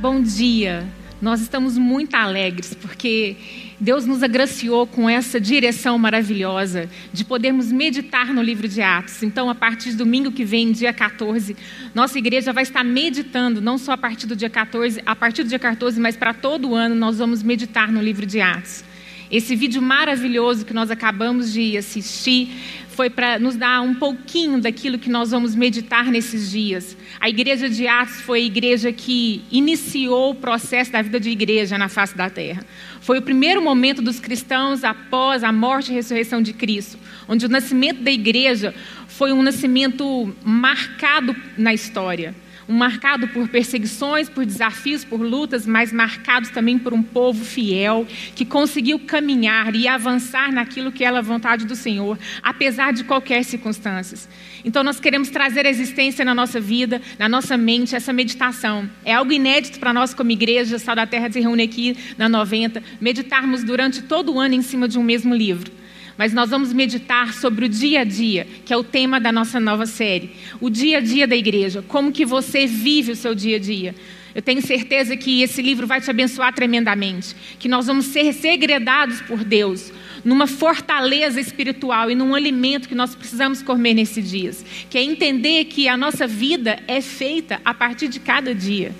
Bom dia. Nós estamos muito alegres porque Deus nos agraciou com essa direção maravilhosa de podermos meditar no livro de Atos. Então, a partir de domingo que vem, dia 14, nossa igreja vai estar meditando, não só a partir do dia 14, a partir do dia 14, mas para todo o ano nós vamos meditar no livro de Atos. Esse vídeo maravilhoso que nós acabamos de assistir foi para nos dar um pouquinho daquilo que nós vamos meditar nesses dias. A igreja de Atos foi a igreja que iniciou o processo da vida de igreja na face da terra. Foi o primeiro momento dos cristãos após a morte e ressurreição de Cristo, onde o nascimento da igreja foi um nascimento marcado na história um marcado por perseguições, por desafios, por lutas, mas marcados também por um povo fiel que conseguiu caminhar e avançar naquilo que é a vontade do Senhor, apesar de qualquer circunstância. Então nós queremos trazer a existência na nossa vida, na nossa mente, essa meditação. É algo inédito para nós como igreja, Sal da Terra se reúne aqui na 90, meditarmos durante todo o ano em cima de um mesmo livro mas nós vamos meditar sobre o dia a dia, que é o tema da nossa nova série. O dia a dia da igreja, como que você vive o seu dia a dia. Eu tenho certeza que esse livro vai te abençoar tremendamente, que nós vamos ser segredados por Deus numa fortaleza espiritual e num alimento que nós precisamos comer nesses dias, que é entender que a nossa vida é feita a partir de cada dia.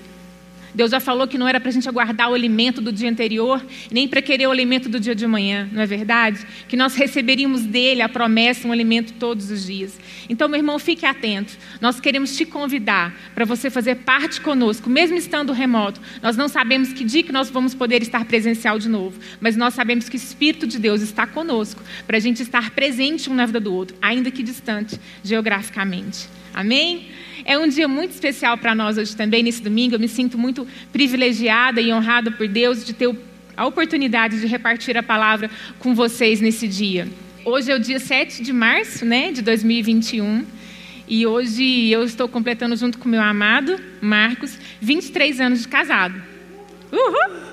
Deus já falou que não era para a gente aguardar o alimento do dia anterior, nem para querer o alimento do dia de manhã, não é verdade? Que nós receberíamos dele a promessa, um alimento todos os dias. Então, meu irmão, fique atento. Nós queremos te convidar para você fazer parte conosco, mesmo estando remoto. Nós não sabemos que dia que nós vamos poder estar presencial de novo, mas nós sabemos que o Espírito de Deus está conosco para a gente estar presente um na vida do outro, ainda que distante geograficamente. Amém? É um dia muito especial para nós hoje também, nesse domingo. Eu me sinto muito privilegiada e honrada por Deus de ter a oportunidade de repartir a palavra com vocês nesse dia. Hoje é o dia 7 de março né, de 2021. E hoje eu estou completando, junto com meu amado Marcos, 23 anos de casado. Uhul!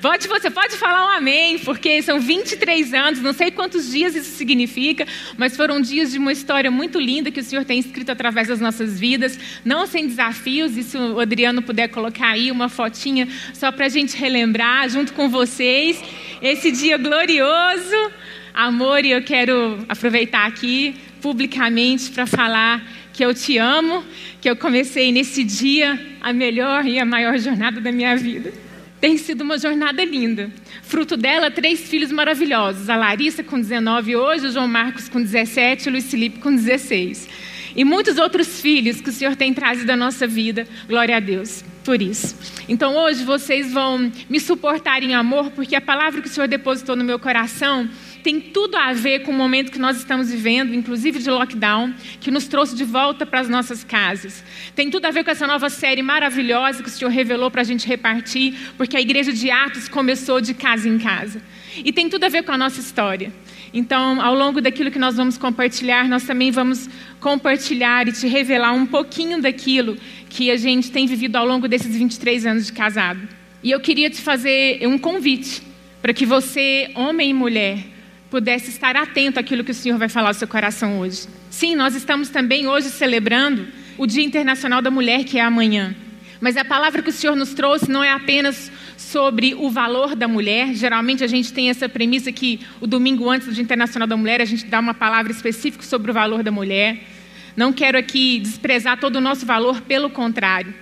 Pode, você pode falar um amém, porque são 23 anos, não sei quantos dias isso significa, mas foram dias de uma história muito linda que o Senhor tem escrito através das nossas vidas, não sem desafios, e se o Adriano puder colocar aí uma fotinha só para a gente relembrar, junto com vocês, esse dia glorioso. Amor, e eu quero aproveitar aqui publicamente para falar que eu te amo, que eu comecei nesse dia a melhor e a maior jornada da minha vida. Tem sido uma jornada linda. Fruto dela, três filhos maravilhosos. A Larissa com 19 hoje, o João Marcos com 17 e o Luiz Felipe com 16. E muitos outros filhos que o Senhor tem trazido à nossa vida. Glória a Deus por isso. Então hoje vocês vão me suportar em amor, porque a palavra que o Senhor depositou no meu coração tem tudo a ver com o momento que nós estamos vivendo, inclusive de lockdown, que nos trouxe de volta para as nossas casas. Tem tudo a ver com essa nova série maravilhosa que o Senhor revelou para a gente repartir, porque a igreja de Atos começou de casa em casa. E tem tudo a ver com a nossa história. Então, ao longo daquilo que nós vamos compartilhar, nós também vamos compartilhar e te revelar um pouquinho daquilo que a gente tem vivido ao longo desses 23 anos de casado. E eu queria te fazer um convite para que você, homem e mulher, pudesse estar atento àquilo que o Senhor vai falar ao seu coração hoje. Sim, nós estamos também hoje celebrando o Dia Internacional da Mulher, que é amanhã. Mas a palavra que o Senhor nos trouxe não é apenas sobre o valor da mulher. Geralmente a gente tem essa premissa que o domingo antes do Dia Internacional da Mulher a gente dá uma palavra específica sobre o valor da mulher. Não quero aqui desprezar todo o nosso valor, pelo contrário.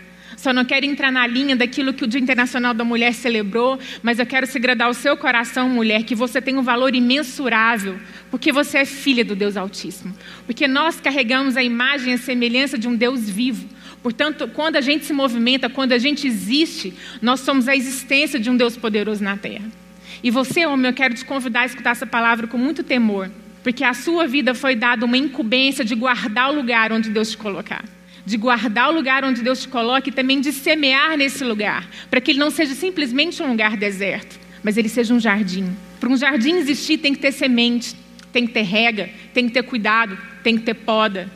Só não quero entrar na linha daquilo que o Dia Internacional da Mulher celebrou, mas eu quero segredar o seu coração, mulher, que você tem um valor imensurável, porque você é filha do Deus Altíssimo. Porque nós carregamos a imagem e a semelhança de um Deus vivo. Portanto, quando a gente se movimenta, quando a gente existe, nós somos a existência de um Deus poderoso na terra. E você, homem, eu quero te convidar a escutar essa palavra com muito temor, porque a sua vida foi dada uma incumbência de guardar o lugar onde Deus te colocar de guardar o lugar onde Deus te coloca e também de semear nesse lugar, para que ele não seja simplesmente um lugar deserto, mas ele seja um jardim. Para um jardim existir, tem que ter semente, tem que ter rega, tem que ter cuidado, tem que ter poda.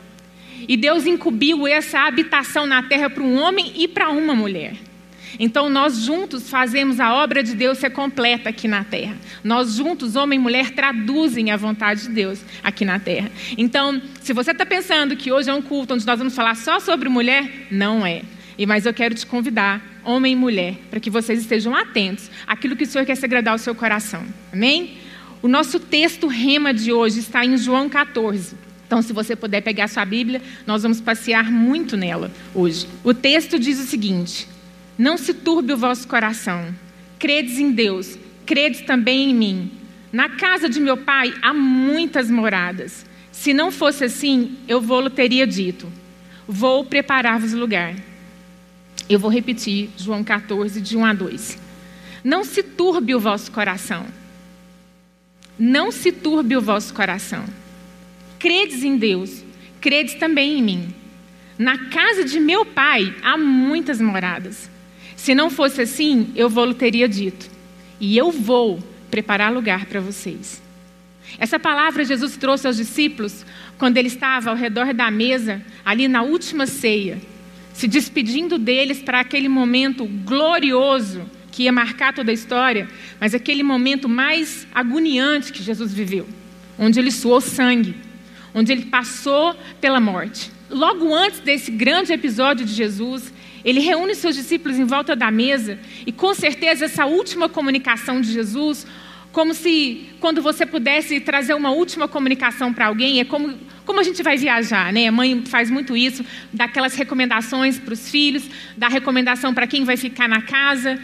E Deus incumbiu essa habitação na terra para um homem e para uma mulher. Então, nós juntos fazemos a obra de Deus ser completa aqui na terra. Nós juntos, homem e mulher, traduzem a vontade de Deus aqui na terra. Então, se você está pensando que hoje é um culto onde nós vamos falar só sobre mulher, não é. E mas eu quero te convidar, homem e mulher, para que vocês estejam atentos àquilo que o Senhor quer se agradar ao seu coração. Amém? O nosso texto rema de hoje está em João 14. Então, se você puder pegar sua Bíblia, nós vamos passear muito nela hoje. O texto diz o seguinte: Não se turbe o vosso coração. Credes em Deus, credes também em mim. Na casa de meu pai há muitas moradas. Se não fosse assim, eu vou-lo teria dito: Vou preparar-vos lugar. Eu vou repetir João 14, de 1 a 2. Não se turbe o vosso coração. Não se turbe o vosso coração. Credes em Deus, credes também em mim. Na casa de meu pai há muitas moradas. Se não fosse assim, eu vou-lo teria dito. E eu vou preparar lugar para vocês. Essa palavra Jesus trouxe aos discípulos quando ele estava ao redor da mesa, ali na última ceia, se despedindo deles para aquele momento glorioso que ia marcar toda a história, mas aquele momento mais agoniante que Jesus viveu, onde ele suou sangue, onde ele passou pela morte. Logo antes desse grande episódio de Jesus, ele reúne seus discípulos em volta da mesa e, com certeza, essa última comunicação de Jesus como se quando você pudesse trazer uma última comunicação para alguém, é como, como a gente vai viajar, né? A mãe faz muito isso, dá aquelas recomendações para os filhos, dá recomendação para quem vai ficar na casa,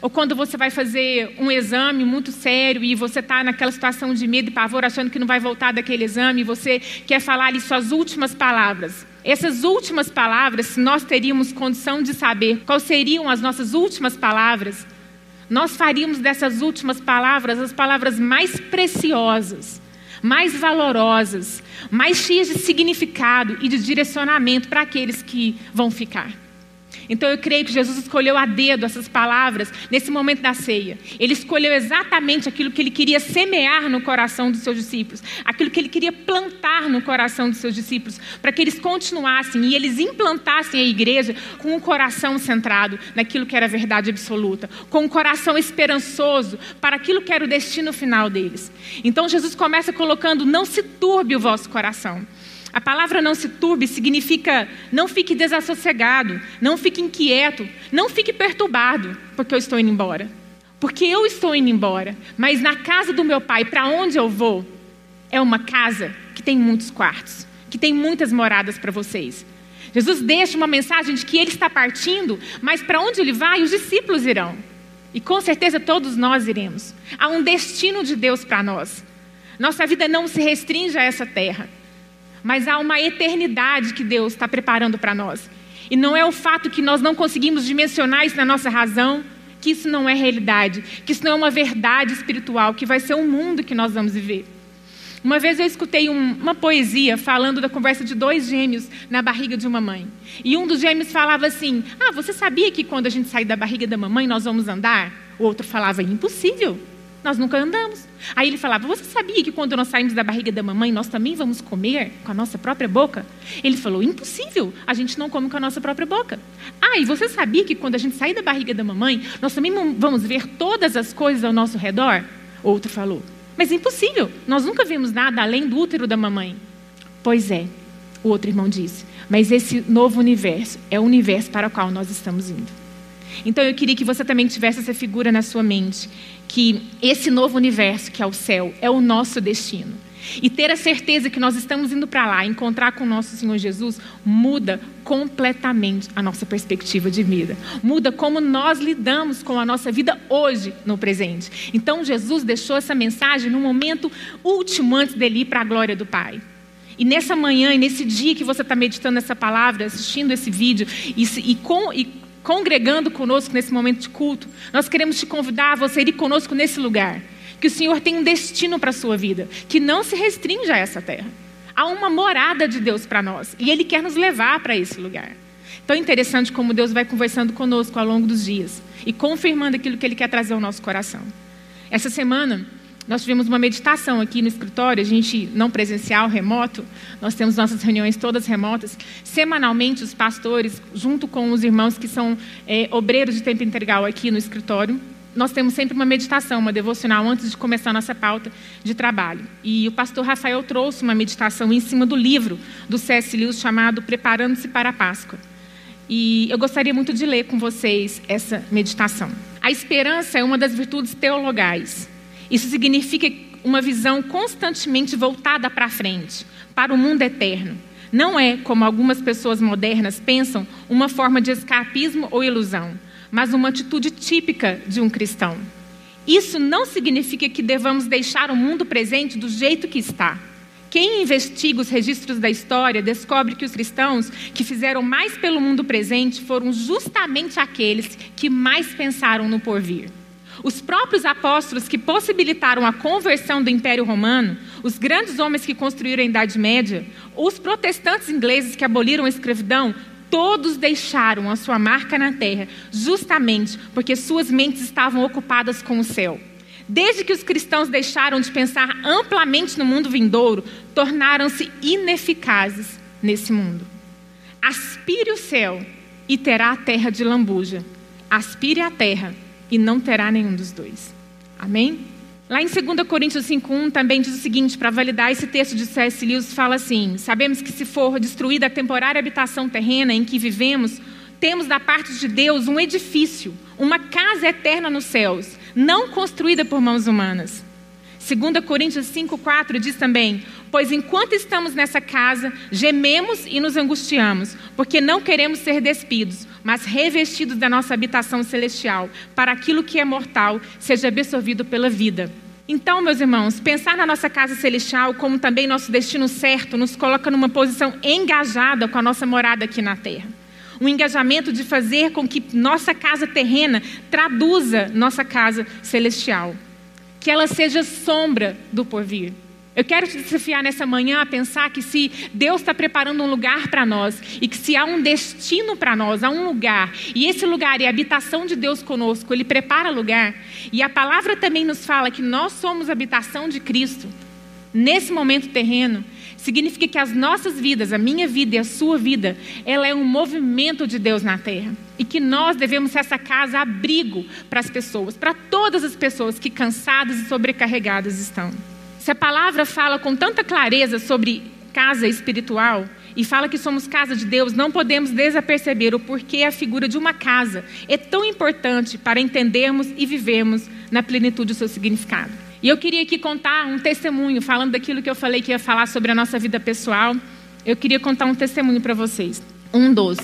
ou quando você vai fazer um exame muito sério e você está naquela situação de medo e pavor, achando que não vai voltar daquele exame, e você quer falar ali suas últimas palavras. Essas últimas palavras, se nós teríamos condição de saber quais seriam as nossas últimas palavras, nós faríamos dessas últimas palavras as palavras mais preciosas, mais valorosas, mais cheias de significado e de direcionamento para aqueles que vão ficar. Então eu creio que Jesus escolheu a dedo essas palavras nesse momento da ceia. Ele escolheu exatamente aquilo que ele queria semear no coração dos seus discípulos, aquilo que ele queria plantar no coração dos seus discípulos, para que eles continuassem e eles implantassem a igreja com o um coração centrado naquilo que era verdade absoluta, com um coração esperançoso para aquilo que era o destino final deles. Então Jesus começa colocando: não se turbe o vosso coração. A palavra não se turbe significa não fique desassossegado, não fique inquieto, não fique perturbado, porque eu estou indo embora. Porque eu estou indo embora, mas na casa do meu pai, para onde eu vou, é uma casa que tem muitos quartos, que tem muitas moradas para vocês. Jesus deixa uma mensagem de que ele está partindo, mas para onde ele vai, os discípulos irão. E com certeza todos nós iremos. Há um destino de Deus para nós. Nossa vida não se restringe a essa terra mas há uma eternidade que Deus está preparando para nós. E não é o fato que nós não conseguimos dimensionar isso na nossa razão, que isso não é realidade, que isso não é uma verdade espiritual, que vai ser o mundo que nós vamos viver. Uma vez eu escutei um, uma poesia falando da conversa de dois gêmeos na barriga de uma mãe. E um dos gêmeos falava assim: Ah, você sabia que quando a gente sair da barriga da mamãe nós vamos andar? O outro falava: Impossível. Nós nunca andamos. Aí ele falava: Você sabia que quando nós saímos da barriga da mamãe, nós também vamos comer com a nossa própria boca? Ele falou: Impossível, a gente não come com a nossa própria boca. Ah, e você sabia que quando a gente sair da barriga da mamãe, nós também vamos ver todas as coisas ao nosso redor? Outro falou: Mas é impossível, nós nunca vimos nada além do útero da mamãe. Pois é, o outro irmão disse: Mas esse novo universo é o universo para o qual nós estamos indo. Então eu queria que você também tivesse essa figura na sua mente, que esse novo universo que é o céu é o nosso destino. E ter a certeza que nós estamos indo para lá, encontrar com o nosso Senhor Jesus, muda completamente a nossa perspectiva de vida. Muda como nós lidamos com a nossa vida hoje, no presente. Então, Jesus deixou essa mensagem no momento último antes dele ir para a glória do Pai. E nessa manhã, e nesse dia que você está meditando essa palavra, assistindo esse vídeo, e, e, com, e congregando conosco nesse momento de culto, nós queremos te convidar a você ir conosco nesse lugar. Que o Senhor tem um destino para a sua vida, que não se restringe a essa terra. Há uma morada de Deus para nós e Ele quer nos levar para esse lugar. É interessante como Deus vai conversando conosco ao longo dos dias e confirmando aquilo que Ele quer trazer ao nosso coração. Essa semana, nós tivemos uma meditação aqui no escritório, a gente não presencial, remoto, nós temos nossas reuniões todas remotas. Semanalmente, os pastores, junto com os irmãos que são é, obreiros de tempo integral aqui no escritório, nós temos sempre uma meditação, uma devocional antes de começar a nossa pauta de trabalho. E o pastor Rafael trouxe uma meditação em cima do livro do C.S. Lewis chamado Preparando-se para a Páscoa. E eu gostaria muito de ler com vocês essa meditação. A esperança é uma das virtudes teologais. Isso significa uma visão constantemente voltada para frente, para o mundo eterno. Não é, como algumas pessoas modernas pensam, uma forma de escapismo ou ilusão, mas uma atitude típica de um cristão. Isso não significa que devamos deixar o mundo presente do jeito que está. Quem investiga os registros da história descobre que os cristãos que fizeram mais pelo mundo presente foram justamente aqueles que mais pensaram no porvir. Os próprios apóstolos que possibilitaram a conversão do Império Romano, os grandes homens que construíram a Idade Média, os protestantes ingleses que aboliram a escravidão, todos deixaram a sua marca na terra, justamente porque suas mentes estavam ocupadas com o céu. Desde que os cristãos deixaram de pensar amplamente no mundo vindouro, tornaram-se ineficazes nesse mundo. Aspire o céu e terá a terra de lambuja. Aspire a terra e não terá nenhum dos dois. Amém? Lá em 2 Coríntios 5,1 também diz o seguinte: para validar esse texto de C.S. Lewis, fala assim: Sabemos que se for destruída a temporária habitação terrena em que vivemos, temos da parte de Deus um edifício, uma casa eterna nos céus não construída por mãos humanas. 2 Coríntios 5,4 diz também: Pois enquanto estamos nessa casa, gememos e nos angustiamos, porque não queremos ser despidos, mas revestidos da nossa habitação celestial, para aquilo que é mortal seja absorvido pela vida. Então, meus irmãos, pensar na nossa casa celestial como também nosso destino certo nos coloca numa posição engajada com a nossa morada aqui na terra um engajamento de fazer com que nossa casa terrena traduza nossa casa celestial. Que ela seja sombra do porvir. Eu quero te desafiar nessa manhã a pensar que se Deus está preparando um lugar para nós e que se há um destino para nós, há um lugar, e esse lugar é a habitação de Deus conosco, Ele prepara lugar, e a palavra também nos fala que nós somos habitação de Cristo, nesse momento terreno, significa que as nossas vidas, a minha vida e a sua vida, ela é um movimento de Deus na terra. E que nós devemos ser essa casa abrigo para as pessoas, para todas as pessoas que cansadas e sobrecarregadas estão. Se a palavra fala com tanta clareza sobre casa espiritual e fala que somos casa de Deus, não podemos desaperceber o porquê a figura de uma casa é tão importante para entendermos e vivermos na plenitude do seu significado. E eu queria aqui contar um testemunho, falando daquilo que eu falei que ia falar sobre a nossa vida pessoal. Eu queria contar um testemunho para vocês. Um dos,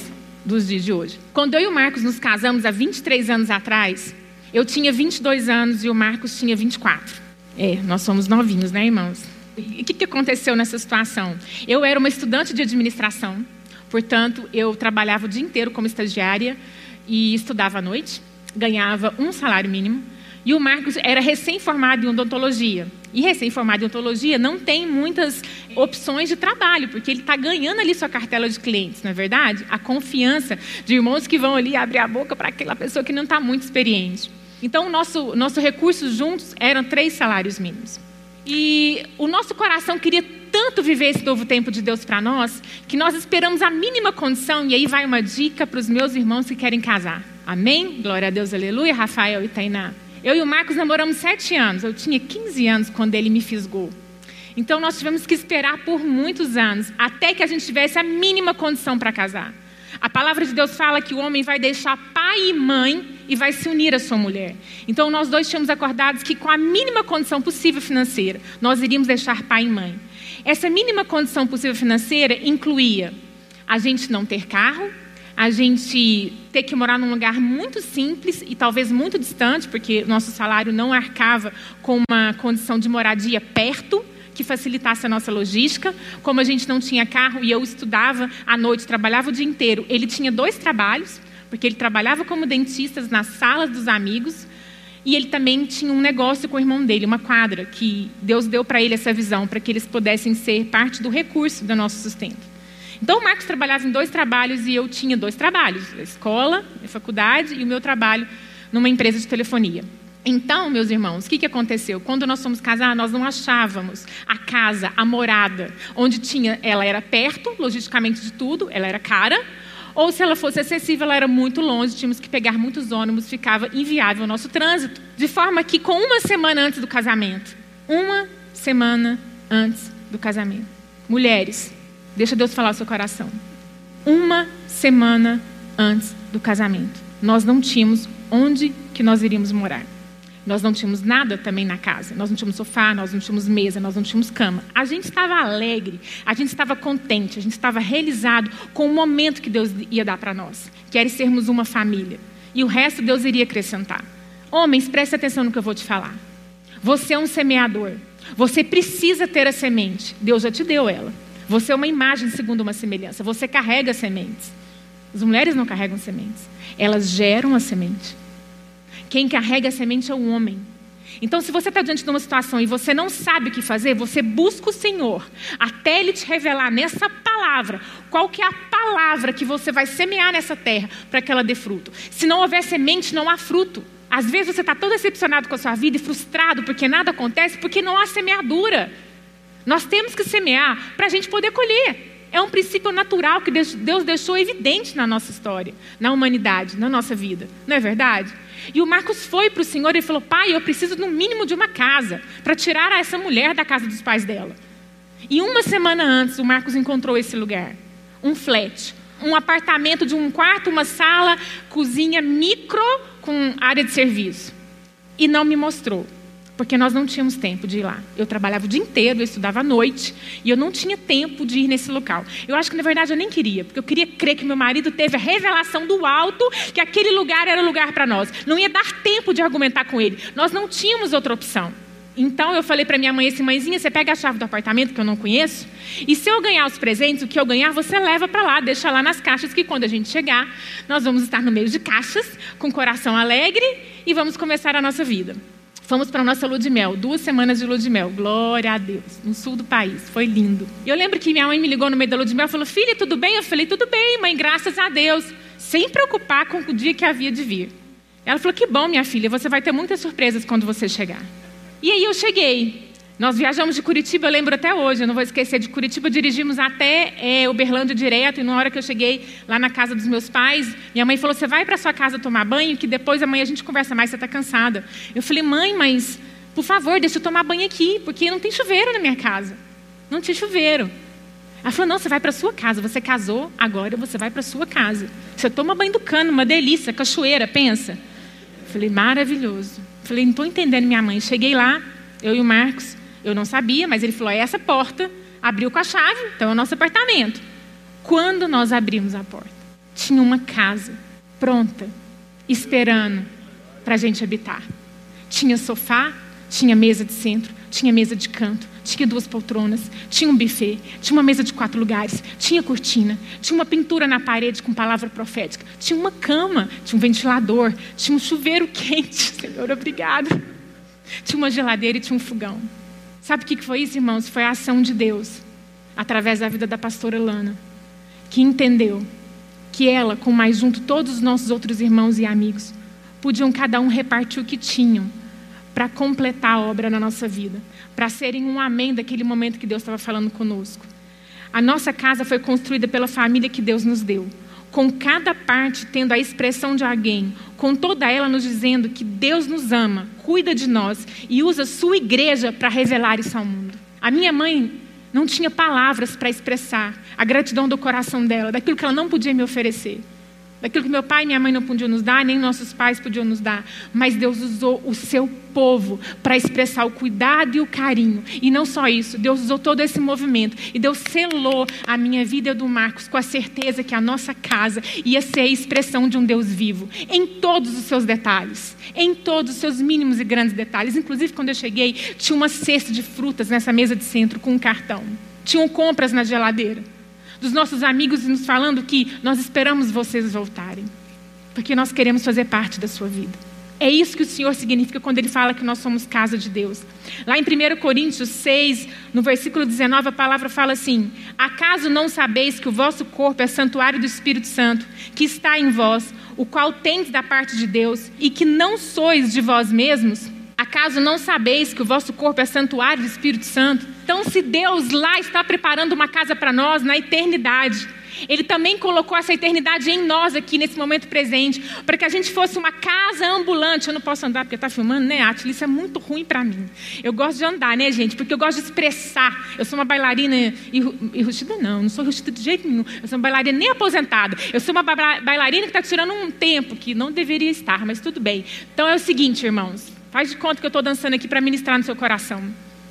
dos dias de hoje. Quando eu e o Marcos nos casamos há 23 anos atrás, eu tinha 22 anos e o Marcos tinha 24. É, nós somos novinhos, né, irmãos? E o que, que aconteceu nessa situação? Eu era uma estudante de administração, portanto, eu trabalhava o dia inteiro como estagiária e estudava à noite, ganhava um salário mínimo e o Marcos era recém-formado em odontologia. E recém-formado em odontologia não tem muitas opções de trabalho, porque ele está ganhando ali sua cartela de clientes, não é verdade? A confiança de irmãos que vão ali abrir a boca para aquela pessoa que não está muito experiente. Então, o nosso, nosso recurso juntos eram três salários mínimos. E o nosso coração queria tanto viver esse novo tempo de Deus para nós, que nós esperamos a mínima condição, e aí vai uma dica para os meus irmãos que querem casar. Amém? Glória a Deus, aleluia, Rafael e Tainá. Eu e o Marcos namoramos sete anos. Eu tinha 15 anos quando ele me fisgou. Então nós tivemos que esperar por muitos anos até que a gente tivesse a mínima condição para casar. A palavra de Deus fala que o homem vai deixar pai e mãe e vai se unir à sua mulher. Então nós dois tínhamos acordados que com a mínima condição possível financeira, nós iríamos deixar pai e mãe. Essa mínima condição possível financeira incluía a gente não ter carro, a gente ter que morar num lugar muito simples e talvez muito distante, porque nosso salário não arcava com uma condição de moradia perto, que facilitasse a nossa logística. Como a gente não tinha carro e eu estudava à noite, trabalhava o dia inteiro, ele tinha dois trabalhos, porque ele trabalhava como dentista nas salas dos amigos. E ele também tinha um negócio com o irmão dele, uma quadra, que Deus deu para ele essa visão, para que eles pudessem ser parte do recurso do nosso sustento. Então, o Marcos trabalhava em dois trabalhos e eu tinha dois trabalhos: a escola, a faculdade e o meu trabalho numa empresa de telefonia. Então, meus irmãos, o que, que aconteceu? Quando nós fomos casar, nós não achávamos a casa, a morada, onde tinha, ela era perto, logisticamente de tudo, ela era cara, ou se ela fosse acessível, ela era muito longe, tínhamos que pegar muitos ônibus, ficava inviável o nosso trânsito. De forma que, com uma semana antes do casamento, uma semana antes do casamento, mulheres, Deixa Deus falar o seu coração. Uma semana antes do casamento. Nós não tínhamos onde que nós iríamos morar. Nós não tínhamos nada também na casa. Nós não tínhamos sofá, nós não tínhamos mesa, nós não tínhamos cama. A gente estava alegre, a gente estava contente, a gente estava realizado com o momento que Deus ia dar para nós, que era sermos uma família. E o resto Deus iria acrescentar. Homens, preste atenção no que eu vou te falar. Você é um semeador. Você precisa ter a semente. Deus já te deu ela. Você é uma imagem segundo uma semelhança. Você carrega sementes. As mulheres não carregam sementes. Elas geram a semente. Quem carrega a semente é o homem. Então, se você está diante de uma situação e você não sabe o que fazer, você busca o Senhor até Ele te revelar nessa palavra qual que é a palavra que você vai semear nessa terra para que ela dê fruto. Se não houver semente, não há fruto. Às vezes você está todo decepcionado com a sua vida e frustrado porque nada acontece, porque não há semeadura. Nós temos que semear para a gente poder colher. É um princípio natural que Deus deixou evidente na nossa história, na humanidade, na nossa vida. Não é verdade? E o Marcos foi para o Senhor e falou: Pai, eu preciso no mínimo de uma casa para tirar essa mulher da casa dos pais dela. E uma semana antes, o Marcos encontrou esse lugar um flat, um apartamento de um quarto, uma sala, cozinha micro com área de serviço. E não me mostrou porque nós não tínhamos tempo de ir lá. Eu trabalhava o dia inteiro, eu estudava à noite, e eu não tinha tempo de ir nesse local. Eu acho que, na verdade, eu nem queria, porque eu queria crer que meu marido teve a revelação do alto que aquele lugar era o lugar para nós. Não ia dar tempo de argumentar com ele. Nós não tínhamos outra opção. Então eu falei para minha mãe assim, mãezinha, você pega a chave do apartamento que eu não conheço, e se eu ganhar os presentes, o que eu ganhar, você leva para lá, deixa lá nas caixas, que quando a gente chegar, nós vamos estar no meio de caixas, com coração alegre, e vamos começar a nossa vida. Fomos para a nossa lua de mel, duas semanas de lua de mel. Glória a Deus, no sul do país. Foi lindo. E eu lembro que minha mãe me ligou no meio da lua de mel e falou: Filha, tudo bem? Eu falei: Tudo bem, mãe, graças a Deus. Sem preocupar com o dia que havia de vir. Ela falou: Que bom, minha filha, você vai ter muitas surpresas quando você chegar. E aí eu cheguei. Nós viajamos de Curitiba, eu lembro até hoje, eu não vou esquecer, de Curitiba dirigimos até é, Uberlândia direto, e na hora que eu cheguei lá na casa dos meus pais, minha mãe falou, você vai para sua casa tomar banho, que depois amanhã a gente conversa mais, você está cansada. Eu falei, mãe, mas, por favor, deixa eu tomar banho aqui, porque não tem chuveiro na minha casa. Não tinha chuveiro. Ela falou, não, você vai para sua casa, você casou, agora você vai para sua casa. Você toma banho do cano, uma delícia, cachoeira, pensa. Eu falei, maravilhoso. Eu falei, não estou entendendo minha mãe. Cheguei lá, eu e o Marcos, eu não sabia, mas ele falou: é essa porta abriu com a chave, então é o nosso apartamento. Quando nós abrimos a porta, tinha uma casa pronta, esperando para a gente habitar. Tinha sofá, tinha mesa de centro, tinha mesa de canto, tinha duas poltronas, tinha um buffet, tinha uma mesa de quatro lugares, tinha cortina, tinha uma pintura na parede com palavra profética, tinha uma cama, tinha um ventilador, tinha um chuveiro quente, Senhor, obrigado. Tinha uma geladeira e tinha um fogão. Sabe o que foi isso, irmãos? Foi a ação de Deus, através da vida da pastora Lana, que entendeu que ela, com mais junto todos os nossos outros irmãos e amigos, podiam cada um repartir o que tinham para completar a obra na nossa vida, para serem um amém daquele momento que Deus estava falando conosco. A nossa casa foi construída pela família que Deus nos deu com cada parte tendo a expressão de alguém, com toda ela nos dizendo que Deus nos ama, cuida de nós e usa sua igreja para revelar isso ao mundo. A minha mãe não tinha palavras para expressar a gratidão do coração dela, daquilo que ela não podia me oferecer daquilo que meu pai e minha mãe não podiam nos dar, nem nossos pais podiam nos dar. Mas Deus usou o seu povo para expressar o cuidado e o carinho. E não só isso, Deus usou todo esse movimento. E Deus selou a minha vida e a do Marcos com a certeza que a nossa casa ia ser a expressão de um Deus vivo, em todos os seus detalhes, em todos os seus mínimos e grandes detalhes. Inclusive, quando eu cheguei, tinha uma cesta de frutas nessa mesa de centro com um cartão. Tinham compras na geladeira dos nossos amigos nos falando que nós esperamos vocês voltarem, porque nós queremos fazer parte da sua vida. É isso que o Senhor significa quando Ele fala que nós somos casa de Deus. Lá em 1 Coríntios 6, no versículo 19, a palavra fala assim: Acaso não sabeis que o vosso corpo é santuário do Espírito Santo, que está em vós, o qual tendes da parte de Deus, e que não sois de vós mesmos? Acaso não sabeis que o vosso corpo é santuário do Espírito Santo? Então, se Deus lá está preparando uma casa para nós na eternidade, Ele também colocou essa eternidade em nós aqui nesse momento presente, para que a gente fosse uma casa ambulante. Eu não posso andar porque está filmando, né, Atila? Isso é muito ruim para mim. Eu gosto de andar, né, gente? Porque eu gosto de expressar. Eu sou uma bailarina enrustida, não, não sou enrustida de jeito nenhum. Eu sou uma bailarina nem aposentada. Eu sou uma bailarina que está tirando um tempo que não deveria estar, mas tudo bem. Então é o seguinte, irmãos. Faz de conta que eu estou dançando aqui para ministrar no seu coração.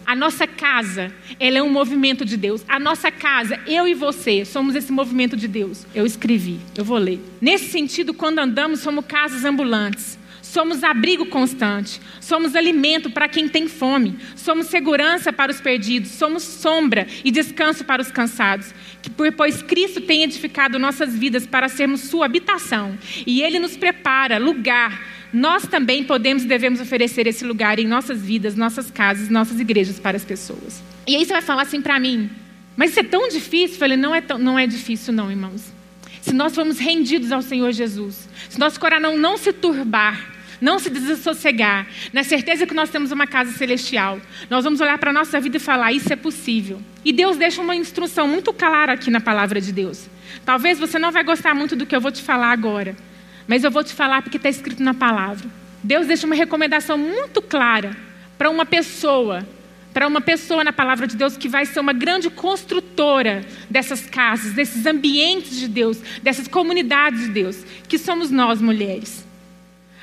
A nossa casa, ela é um movimento de Deus. A nossa casa, eu e você, somos esse movimento de Deus. Eu escrevi, eu vou ler. Nesse sentido, quando andamos, somos casas ambulantes. Somos abrigo constante, somos alimento para quem tem fome, somos segurança para os perdidos, somos sombra e descanso para os cansados. Que, pois Cristo tem edificado nossas vidas para sermos sua habitação, e Ele nos prepara lugar nós também podemos e devemos oferecer esse lugar em nossas vidas, nossas casas, nossas igrejas para as pessoas. E aí você vai falar assim para mim, mas isso é tão difícil? Eu falei, não é, tão, não é difícil não, irmãos. Se nós formos rendidos ao Senhor Jesus, se nosso coração não se turbar, não se desassossegar, na certeza que nós temos uma casa celestial, nós vamos olhar para a nossa vida e falar: Isso é possível. E Deus deixa uma instrução muito clara aqui na palavra de Deus. Talvez você não vai gostar muito do que eu vou te falar agora, mas eu vou te falar porque está escrito na palavra. Deus deixa uma recomendação muito clara para uma pessoa, para uma pessoa na palavra de Deus que vai ser uma grande construtora dessas casas, desses ambientes de Deus, dessas comunidades de Deus, que somos nós mulheres.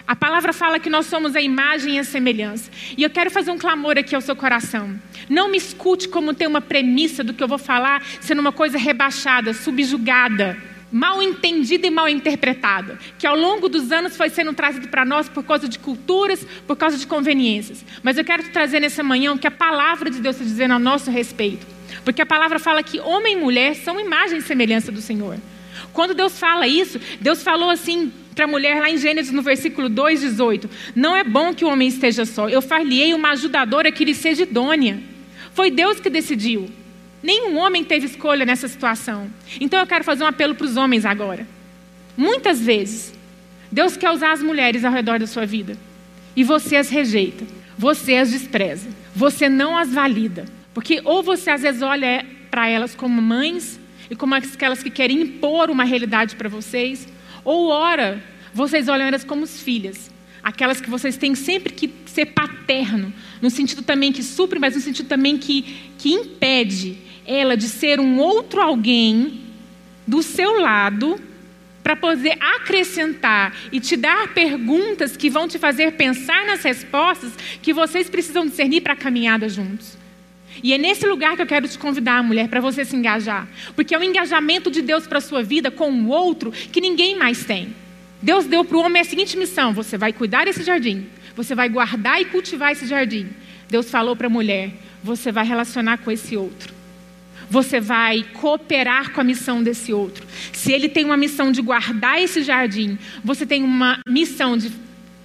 A palavra fala que nós somos a imagem e a semelhança. E eu quero fazer um clamor aqui ao seu coração. Não me escute como ter uma premissa do que eu vou falar sendo uma coisa rebaixada, subjugada mal entendida e mal interpretada, que ao longo dos anos foi sendo trazido para nós por causa de culturas, por causa de conveniências. Mas eu quero te trazer nessa manhã o que a palavra de Deus está dizendo a nosso respeito. Porque a palavra fala que homem e mulher são imagem e semelhança do Senhor. Quando Deus fala isso, Deus falou assim para a mulher lá em Gênesis no versículo 2, 18: Não é bom que o homem esteja só, eu far-lhe-ei uma ajudadora que lhe seja idônea. Foi Deus que decidiu. Nenhum homem teve escolha nessa situação. Então eu quero fazer um apelo para os homens agora. Muitas vezes, Deus quer usar as mulheres ao redor da sua vida. E você as rejeita. Você as despreza. Você não as valida. Porque ou você às vezes olha para elas como mães e como aquelas que querem impor uma realidade para vocês, ou ora, vocês olham elas como filhas, aquelas que vocês têm sempre que ser paterno, no sentido também que supre, mas no sentido também que, que impede ela de ser um outro alguém do seu lado para poder acrescentar e te dar perguntas que vão te fazer pensar nas respostas que vocês precisam discernir para a caminhada juntos. E é nesse lugar que eu quero te convidar, mulher, para você se engajar. Porque é o engajamento de Deus para a sua vida com o outro que ninguém mais tem. Deus deu para o homem a seguinte missão: você vai cuidar desse jardim, você vai guardar e cultivar esse jardim. Deus falou para a mulher: você vai relacionar com esse outro você vai cooperar com a missão desse outro. Se ele tem uma missão de guardar esse jardim, você tem uma missão de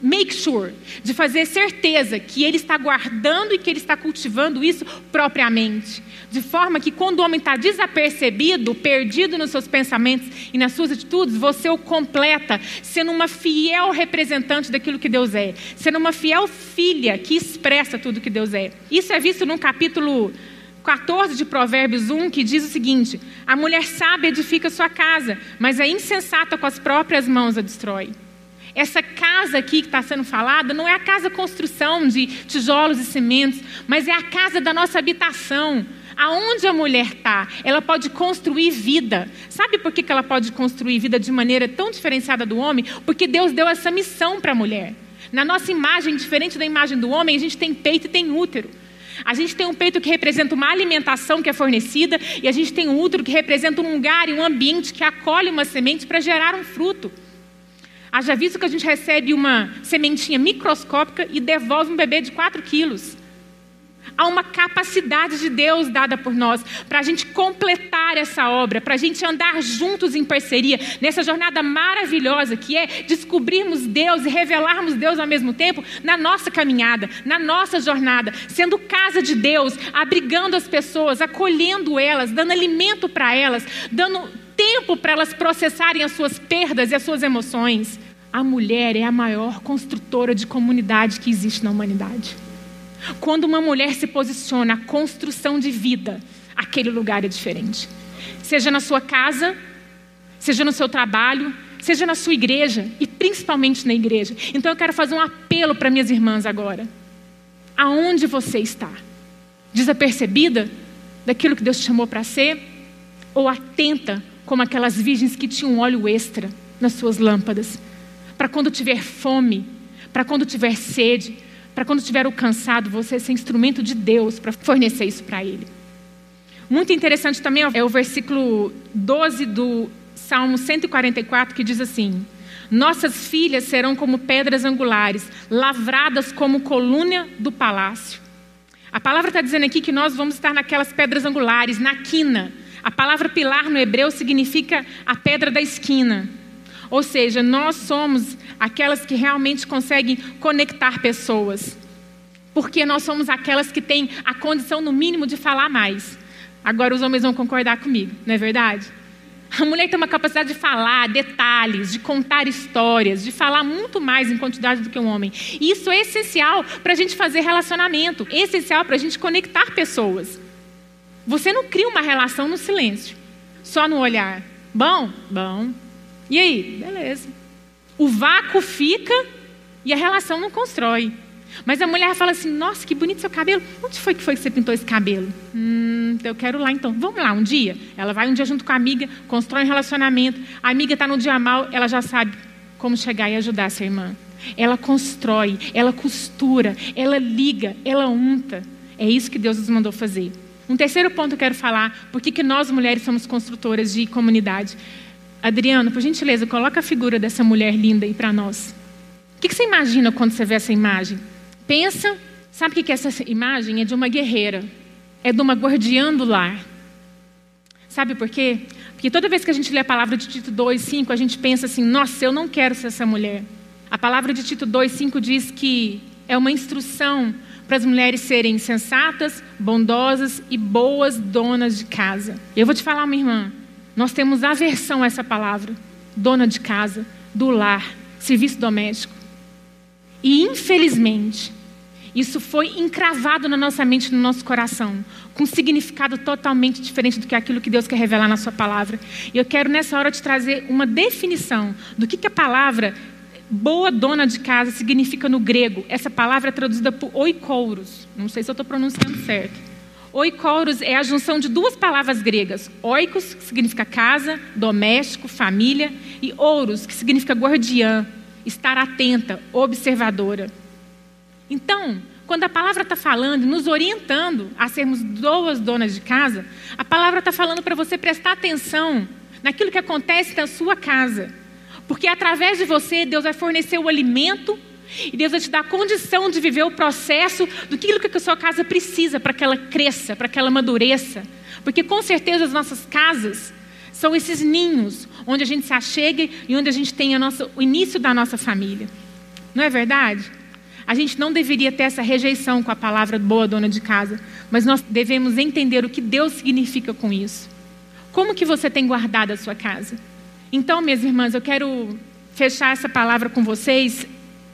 make sure, de fazer certeza que ele está guardando e que ele está cultivando isso propriamente. De forma que quando o homem está desapercebido, perdido nos seus pensamentos e nas suas atitudes, você o completa, sendo uma fiel representante daquilo que Deus é, sendo uma fiel filha que expressa tudo que Deus é. Isso é visto no capítulo 14 de Provérbios 1, que diz o seguinte: A mulher sábia edifica sua casa, mas a insensata com as próprias mãos a destrói. Essa casa aqui que está sendo falada não é a casa construção de tijolos e cimentos, mas é a casa da nossa habitação. Aonde a mulher está, ela pode construir vida. Sabe por que ela pode construir vida de maneira tão diferenciada do homem? Porque Deus deu essa missão para a mulher. Na nossa imagem, diferente da imagem do homem, a gente tem peito e tem útero. A gente tem um peito que representa uma alimentação que é fornecida, e a gente tem um útero que representa um lugar e um ambiente que acolhe uma semente para gerar um fruto. Haja visto que a gente recebe uma sementinha microscópica e devolve um bebê de 4 quilos. Há uma capacidade de Deus dada por nós para a gente completar essa obra, para a gente andar juntos em parceria nessa jornada maravilhosa que é descobrirmos Deus e revelarmos Deus ao mesmo tempo na nossa caminhada, na nossa jornada, sendo casa de Deus, abrigando as pessoas, acolhendo elas, dando alimento para elas, dando tempo para elas processarem as suas perdas e as suas emoções. A mulher é a maior construtora de comunidade que existe na humanidade. Quando uma mulher se posiciona a construção de vida, aquele lugar é diferente. Seja na sua casa, seja no seu trabalho, seja na sua igreja e principalmente na igreja. Então eu quero fazer um apelo para minhas irmãs agora. Aonde você está? Desapercebida daquilo que Deus te chamou para ser? Ou atenta como aquelas virgens que tinham óleo extra nas suas lâmpadas? Para quando tiver fome, para quando tiver sede, para quando tiver o cansado, você ser instrumento de Deus para fornecer isso para Ele. Muito interessante também é o versículo 12 do Salmo 144, que diz assim: Nossas filhas serão como pedras angulares, lavradas como coluna do palácio. A palavra está dizendo aqui que nós vamos estar naquelas pedras angulares, na quina. A palavra pilar no hebreu significa a pedra da esquina. Ou seja, nós somos aquelas que realmente conseguem conectar pessoas. Porque nós somos aquelas que têm a condição, no mínimo, de falar mais. Agora os homens vão concordar comigo, não é verdade? A mulher tem uma capacidade de falar detalhes, de contar histórias, de falar muito mais em quantidade do que um homem. E isso é essencial para a gente fazer relacionamento, é essencial para a gente conectar pessoas. Você não cria uma relação no silêncio, só no olhar. Bom? Bom. E aí? Beleza. O vácuo fica e a relação não constrói. Mas a mulher fala assim: Nossa, que bonito seu cabelo. Onde foi que foi que você pintou esse cabelo? Hum, eu quero lá então. Vamos lá um dia. Ela vai um dia junto com a amiga, constrói um relacionamento. A amiga está no dia mal, ela já sabe como chegar e ajudar essa irmã. Ela constrói, ela costura, ela liga, ela unta. É isso que Deus nos mandou fazer. Um terceiro ponto que eu quero falar: por que nós mulheres somos construtoras de comunidade? Adriano, por gentileza, coloca a figura dessa mulher linda aí para nós. O que, você imagina quando você vê essa imagem? Pensa, sabe o que é essa imagem? É de uma guerreira, é de uma guardiã do lar. Sabe por quê? Porque toda vez que a gente lê a palavra de Tito 2, 5, a gente pensa assim: nossa, eu não quero ser essa mulher. A palavra de Tito 2, 5 diz que é uma instrução para as mulheres serem sensatas, bondosas e boas donas de casa. Eu vou te falar, minha irmã, nós temos aversão a essa palavra, dona de casa, do lar, serviço doméstico. E infelizmente, isso foi encravado na nossa mente, no nosso coração, com um significado totalmente diferente do que aquilo que Deus quer revelar na Sua palavra. E eu quero nessa hora te trazer uma definição do que, que a palavra boa dona de casa significa no grego. Essa palavra é traduzida por oikouros. Não sei se eu estou pronunciando certo. Oikouros é a junção de duas palavras gregas: oikos, que significa casa, doméstico, família, e ouros, que significa guardiã, estar atenta, observadora. Então, quando a palavra está falando, nos orientando a sermos duas donas de casa, a palavra está falando para você prestar atenção naquilo que acontece na sua casa. Porque através de você, Deus vai fornecer o alimento e Deus vai te dar a condição de viver o processo do que a sua casa precisa para que ela cresça, para que ela amadureça. Porque com certeza as nossas casas são esses ninhos onde a gente se achega e onde a gente tem a nossa, o início da nossa família. Não é verdade? A gente não deveria ter essa rejeição com a palavra boa dona de casa, mas nós devemos entender o que Deus significa com isso. Como que você tem guardado a sua casa? Então, minhas irmãs, eu quero fechar essa palavra com vocês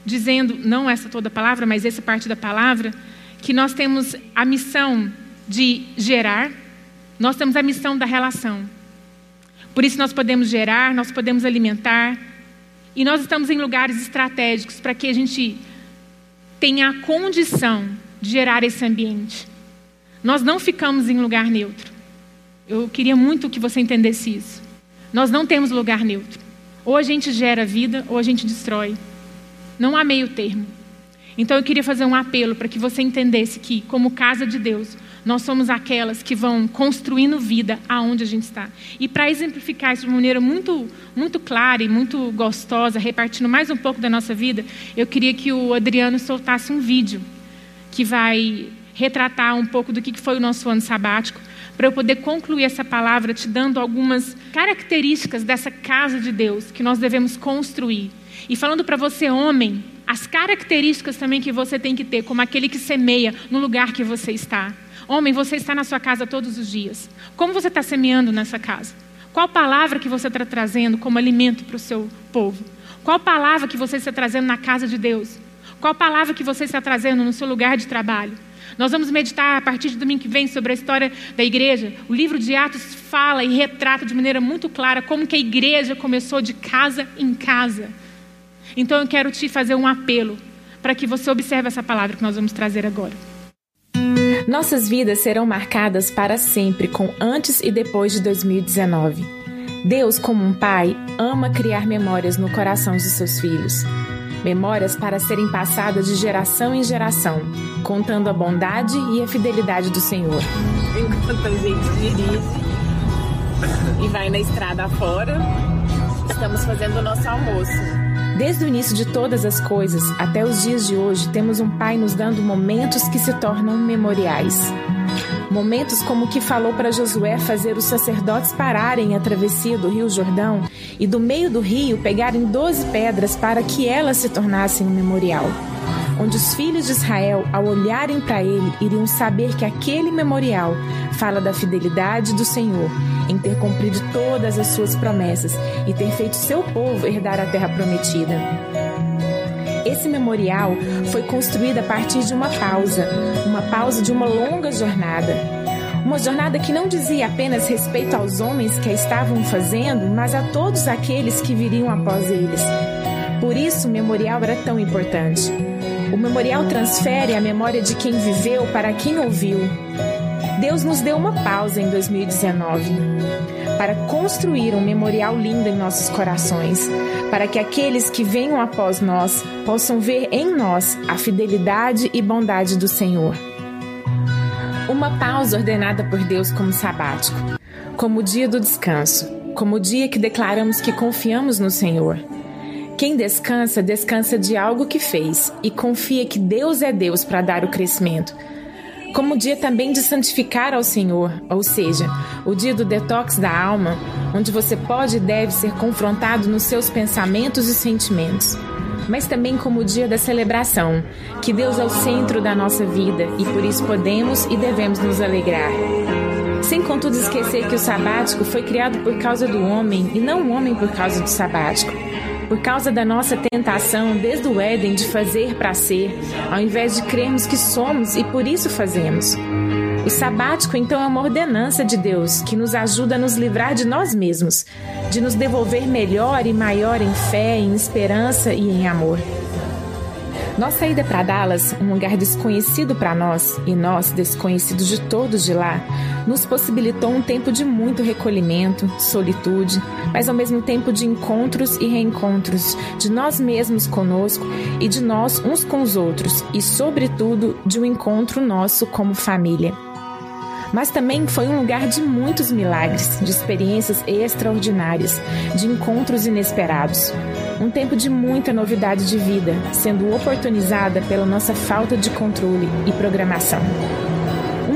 dizendo, não essa toda palavra, mas essa parte da palavra, que nós temos a missão de gerar, nós temos a missão da relação. Por isso nós podemos gerar, nós podemos alimentar, e nós estamos em lugares estratégicos para que a gente tenha a condição de gerar esse ambiente. Nós não ficamos em lugar neutro. Eu queria muito que você entendesse isso. Nós não temos lugar neutro. Ou a gente gera vida, ou a gente destrói. Não há meio termo. Então eu queria fazer um apelo para que você entendesse que, como casa de Deus, nós somos aquelas que vão construindo vida aonde a gente está. E para exemplificar isso de uma maneira muito, muito clara e muito gostosa, repartindo mais um pouco da nossa vida, eu queria que o Adriano soltasse um vídeo que vai retratar um pouco do que foi o nosso ano sabático, para eu poder concluir essa palavra te dando algumas características dessa casa de Deus que nós devemos construir. E falando para você, homem, as características também que você tem que ter, como aquele que semeia no lugar que você está. Homem, você está na sua casa todos os dias. Como você está semeando nessa casa? Qual palavra que você está trazendo como alimento para o seu povo? Qual palavra que você está trazendo na casa de Deus? Qual palavra que você está trazendo no seu lugar de trabalho? Nós vamos meditar a partir de domingo que vem sobre a história da igreja. O livro de Atos fala e retrata de maneira muito clara como que a igreja começou de casa em casa. Então eu quero te fazer um apelo para que você observe essa palavra que nós vamos trazer agora. Nossas vidas serão marcadas para sempre com antes e depois de 2019. Deus, como um pai, ama criar memórias no coração de seus filhos memórias para serem passadas de geração em geração, contando a bondade e a fidelidade do Senhor. Enquanto a gente dirige e vai na estrada fora, estamos fazendo o nosso almoço. Desde o início de todas as coisas até os dias de hoje, temos um Pai nos dando momentos que se tornam memoriais. Momentos como o que falou para Josué fazer os sacerdotes pararem a travessia do rio Jordão e do meio do rio pegarem doze pedras para que elas se tornassem um memorial. Onde os filhos de Israel, ao olharem para ele, iriam saber que aquele memorial fala da fidelidade do Senhor em ter cumprido todas as suas promessas e ter feito seu povo herdar a terra prometida. Esse memorial foi construído a partir de uma pausa, uma pausa de uma longa jornada. Uma jornada que não dizia apenas respeito aos homens que a estavam fazendo, mas a todos aqueles que viriam após eles. Por isso, o memorial era tão importante. O memorial transfere a memória de quem viveu para quem ouviu. Deus nos deu uma pausa em 2019 para construir um memorial lindo em nossos corações, para que aqueles que venham após nós possam ver em nós a fidelidade e bondade do Senhor. Uma pausa ordenada por Deus como sabático, como dia do descanso, como dia que declaramos que confiamos no Senhor. Quem descansa, descansa de algo que fez e confia que Deus é Deus para dar o crescimento como o dia também de santificar ao Senhor, ou seja, o dia do detox da alma, onde você pode e deve ser confrontado nos seus pensamentos e sentimentos. Mas também como o dia da celebração, que Deus é o centro da nossa vida e por isso podemos e devemos nos alegrar. Sem contudo esquecer que o sabático foi criado por causa do homem e não o homem por causa do sabático por causa da nossa tentação desde o Éden de fazer para ser, ao invés de crermos que somos e por isso fazemos. O sabático, então, é uma ordenança de Deus que nos ajuda a nos livrar de nós mesmos, de nos devolver melhor e maior em fé, em esperança e em amor. Nossa saída para Dallas, um lugar desconhecido para nós e nós desconhecidos de todos de lá, nos possibilitou um tempo de muito recolhimento, solitude, mas ao mesmo tempo de encontros e reencontros de nós mesmos conosco e de nós uns com os outros e, sobretudo, de um encontro nosso como família mas também foi um lugar de muitos milagres, de experiências extraordinárias, de encontros inesperados. Um tempo de muita novidade de vida, sendo oportunizada pela nossa falta de controle e programação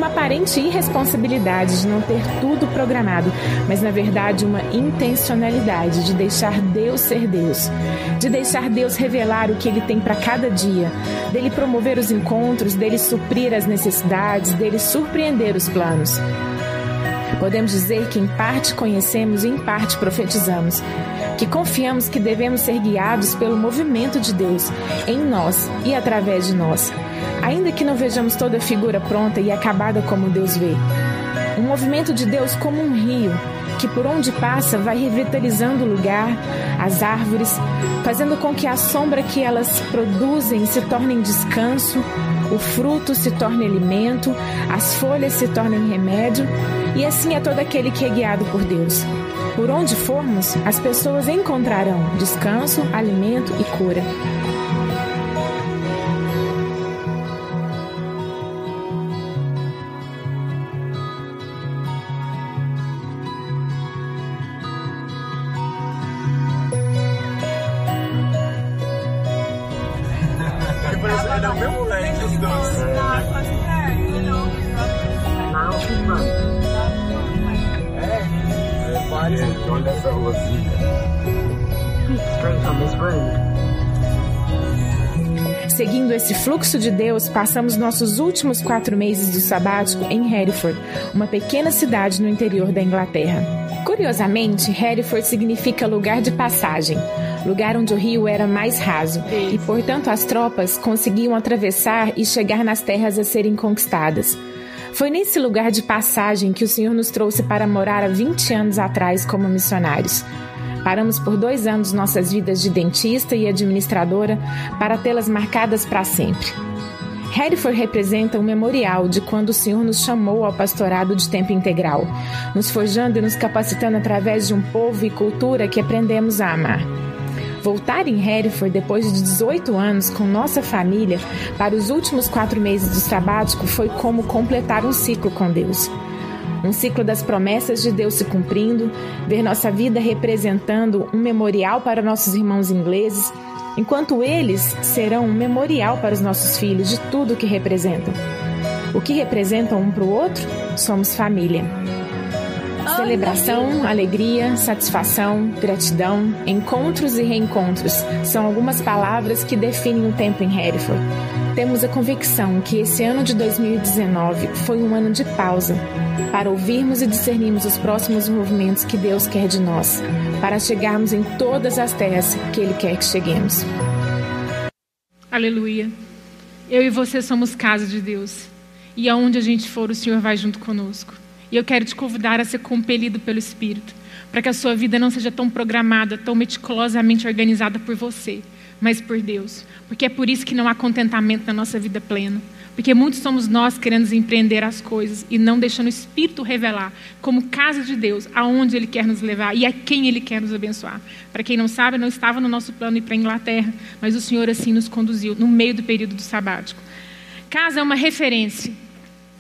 uma aparente irresponsabilidade de não ter tudo programado, mas na verdade uma intencionalidade de deixar Deus ser Deus, de deixar Deus revelar o que Ele tem para cada dia, dele promover os encontros, dele suprir as necessidades, dele surpreender os planos. Podemos dizer que em parte conhecemos e em parte profetizamos, que confiamos que devemos ser guiados pelo movimento de Deus em nós e através de nós ainda que não vejamos toda a figura pronta e acabada como Deus vê. Um movimento de Deus como um rio, que por onde passa vai revitalizando o lugar, as árvores, fazendo com que a sombra que elas produzem se torne descanso, o fruto se torne alimento, as folhas se tornem remédio, e assim é todo aquele que é guiado por Deus. Por onde formos, as pessoas encontrarão descanso, alimento e cura. Seguindo esse fluxo de Deus, passamos nossos últimos quatro meses do sabático em Hereford, uma pequena cidade no interior da Inglaterra. Curiosamente, Hereford significa lugar de passagem, lugar onde o rio era mais raso, e portanto as tropas conseguiam atravessar e chegar nas terras a serem conquistadas. Foi nesse lugar de passagem que o Senhor nos trouxe para morar há 20 anos atrás como missionários. Paramos por dois anos nossas vidas de dentista e administradora para tê-las marcadas para sempre. Hereford representa um memorial de quando o Senhor nos chamou ao pastorado de tempo integral, nos forjando e nos capacitando através de um povo e cultura que aprendemos a amar. Voltar em Hereford depois de 18 anos com nossa família para os últimos quatro meses do sabático foi como completar um ciclo com Deus. Um ciclo das promessas de Deus se cumprindo, ver nossa vida representando um memorial para nossos irmãos ingleses, enquanto eles serão um memorial para os nossos filhos de tudo o que representam. O que representam um para o outro? Somos família. Celebração, alegria, satisfação, gratidão, encontros e reencontros são algumas palavras que definem o tempo em Hereford. Temos a convicção que esse ano de 2019 foi um ano de pausa para ouvirmos e discernirmos os próximos movimentos que Deus quer de nós, para chegarmos em todas as terras que Ele quer que cheguemos. Aleluia. Eu e você somos casa de Deus. E aonde a gente for, o Senhor vai junto conosco. E eu quero te convidar a ser compelido pelo Espírito, para que a sua vida não seja tão programada, tão meticulosamente organizada por você, mas por Deus. Porque é por isso que não há contentamento na nossa vida plena. Porque muitos somos nós querendo empreender as coisas e não deixando o Espírito revelar, como casa de Deus, aonde Ele quer nos levar e a quem Ele quer nos abençoar. Para quem não sabe, não estava no nosso plano ir para a Inglaterra, mas o Senhor assim nos conduziu no meio do período do sabático. Casa é uma referência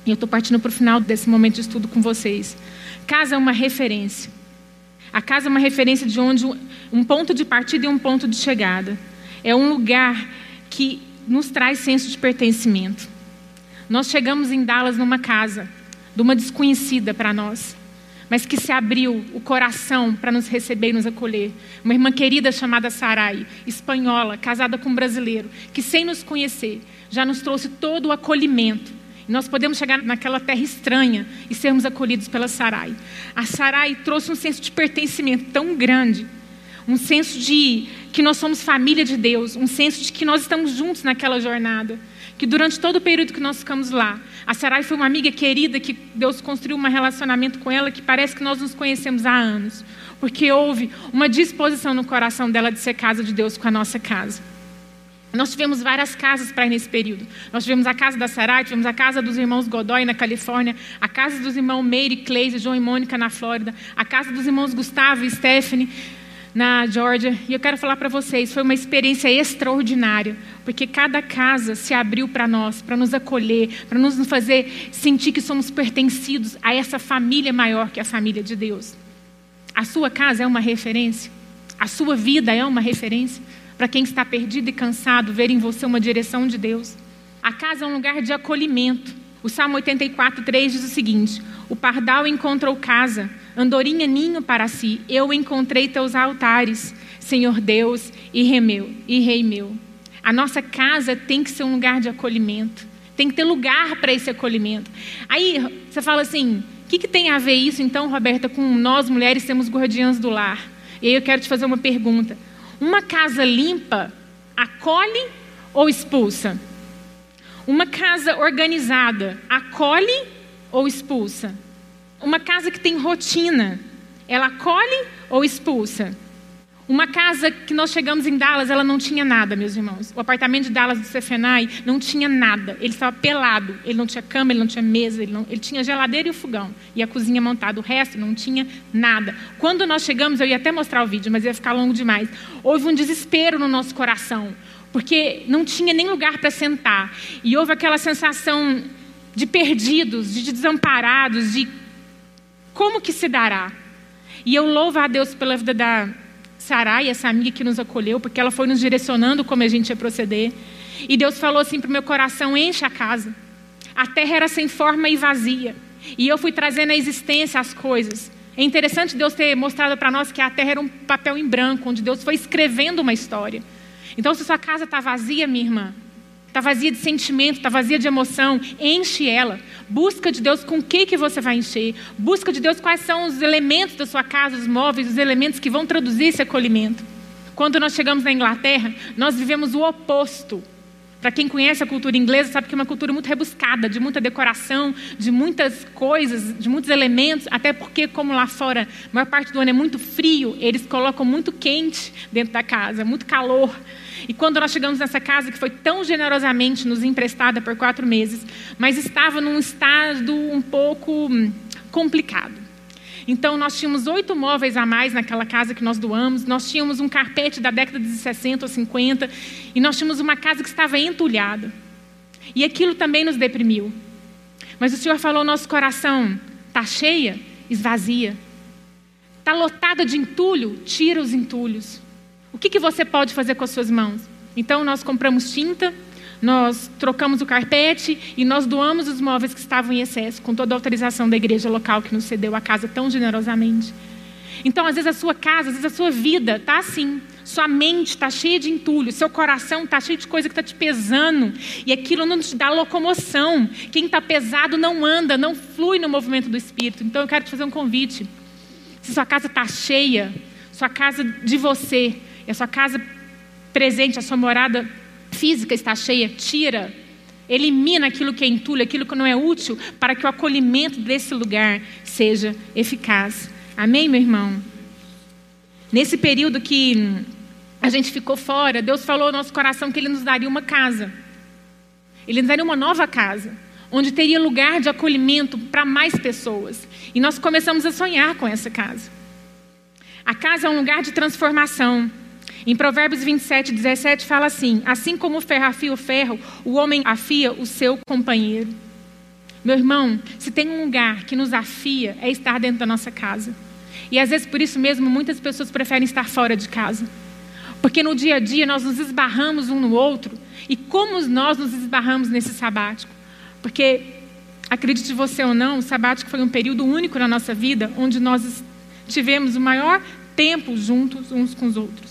e eu estou partindo para o final desse momento de estudo com vocês. Casa é uma referência. A casa é uma referência de onde um ponto de partida e um ponto de chegada. É um lugar que nos traz senso de pertencimento. Nós chegamos em Dallas numa casa de uma desconhecida para nós, mas que se abriu o coração para nos receber e nos acolher. Uma irmã querida chamada Sarai, espanhola, casada com um brasileiro, que sem nos conhecer já nos trouxe todo o acolhimento nós podemos chegar naquela terra estranha e sermos acolhidos pela Sarai. A Sarai trouxe um senso de pertencimento tão grande, um senso de que nós somos família de Deus, um senso de que nós estamos juntos naquela jornada. Que durante todo o período que nós ficamos lá, a Sarai foi uma amiga querida que Deus construiu um relacionamento com ela que parece que nós nos conhecemos há anos, porque houve uma disposição no coração dela de ser casa de Deus com a nossa casa. Nós tivemos várias casas para ir nesse período. Nós tivemos a casa da Sarai, tivemos a casa dos irmãos Godoy na Califórnia, a casa dos irmãos Mary, Cleise, João e Mônica na Flórida, a casa dos irmãos Gustavo e Stephanie na Georgia. E eu quero falar para vocês, foi uma experiência extraordinária, porque cada casa se abriu para nós, para nos acolher, para nos fazer sentir que somos pertencidos a essa família maior que é a família de Deus. A sua casa é uma referência? A sua vida é uma referência? para quem está perdido e cansado, ver em você uma direção de Deus. A casa é um lugar de acolhimento. O Salmo 84, 3 diz o seguinte: O pardal encontrou casa, andorinha ninho para si, eu encontrei teus altares, Senhor Deus e rei meu. E rei meu. A nossa casa tem que ser um lugar de acolhimento, tem que ter lugar para esse acolhimento. Aí você fala assim: o que, que tem a ver isso então, Roberta, com nós mulheres sermos guardiãs do lar? E aí eu quero te fazer uma pergunta. Uma casa limpa acolhe ou expulsa? Uma casa organizada acolhe ou expulsa? Uma casa que tem rotina, ela acolhe ou expulsa? Uma casa que nós chegamos em Dallas, ela não tinha nada, meus irmãos. O apartamento de Dallas do Cefenai não tinha nada. Ele estava pelado. Ele não tinha cama, ele não tinha mesa, ele, não, ele tinha geladeira e o fogão. E a cozinha montada. O resto não tinha nada. Quando nós chegamos, eu ia até mostrar o vídeo, mas ia ficar longo demais. Houve um desespero no nosso coração. Porque não tinha nem lugar para sentar. E houve aquela sensação de perdidos, de desamparados, de como que se dará. E eu louvo a Deus pela vida da Sarai, essa amiga que nos acolheu, porque ela foi nos direcionando como a gente ia proceder. E Deus falou assim para o meu coração: enche a casa. A terra era sem forma e vazia. E eu fui trazendo à existência as coisas. É interessante Deus ter mostrado para nós que a terra era um papel em branco, onde Deus foi escrevendo uma história. Então, se sua casa está vazia, minha irmã, está vazia de sentimento, está vazia de emoção, enche ela. Busca de Deus com o que, que você vai encher. Busca de Deus quais são os elementos da sua casa, os móveis, os elementos que vão traduzir esse acolhimento. Quando nós chegamos na Inglaterra, nós vivemos o oposto. Para quem conhece a cultura inglesa, sabe que é uma cultura muito rebuscada, de muita decoração, de muitas coisas, de muitos elementos, até porque, como lá fora, a maior parte do ano é muito frio, eles colocam muito quente dentro da casa, muito calor. E quando nós chegamos nessa casa, que foi tão generosamente nos emprestada por quatro meses, mas estava num estado um pouco complicado. Então, nós tínhamos oito móveis a mais naquela casa que nós doamos, nós tínhamos um carpete da década de 60 ou 50, e nós tínhamos uma casa que estava entulhada. E aquilo também nos deprimiu. Mas o Senhor falou: nosso coração está cheia, esvazia. Está lotada de entulho, tira os entulhos. O que, que você pode fazer com as suas mãos? Então, nós compramos tinta, nós trocamos o carpete e nós doamos os móveis que estavam em excesso, com toda a autorização da igreja local que nos cedeu a casa tão generosamente. Então, às vezes, a sua casa, às vezes, a sua vida está assim. Sua mente está cheia de entulho, seu coração está cheio de coisa que está te pesando, e aquilo não te dá locomoção. Quem está pesado não anda, não flui no movimento do Espírito. Então, eu quero te fazer um convite. Se sua casa está cheia, sua casa de você, a sua casa presente, a sua morada física está cheia, tira, elimina aquilo que é aquilo que não é útil, para que o acolhimento desse lugar seja eficaz. Amém, meu irmão? Nesse período que a gente ficou fora, Deus falou ao nosso coração que Ele nos daria uma casa. Ele nos daria uma nova casa, onde teria lugar de acolhimento para mais pessoas. E nós começamos a sonhar com essa casa. A casa é um lugar de transformação. Em Provérbios 27, 17 fala assim: Assim como o ferro afia o ferro, o homem afia o seu companheiro. Meu irmão, se tem um lugar que nos afia, é estar dentro da nossa casa. E às vezes por isso mesmo muitas pessoas preferem estar fora de casa. Porque no dia a dia nós nos esbarramos um no outro. E como nós nos esbarramos nesse sabático? Porque, acredite você ou não, o sabático foi um período único na nossa vida onde nós tivemos o maior tempo juntos uns com os outros.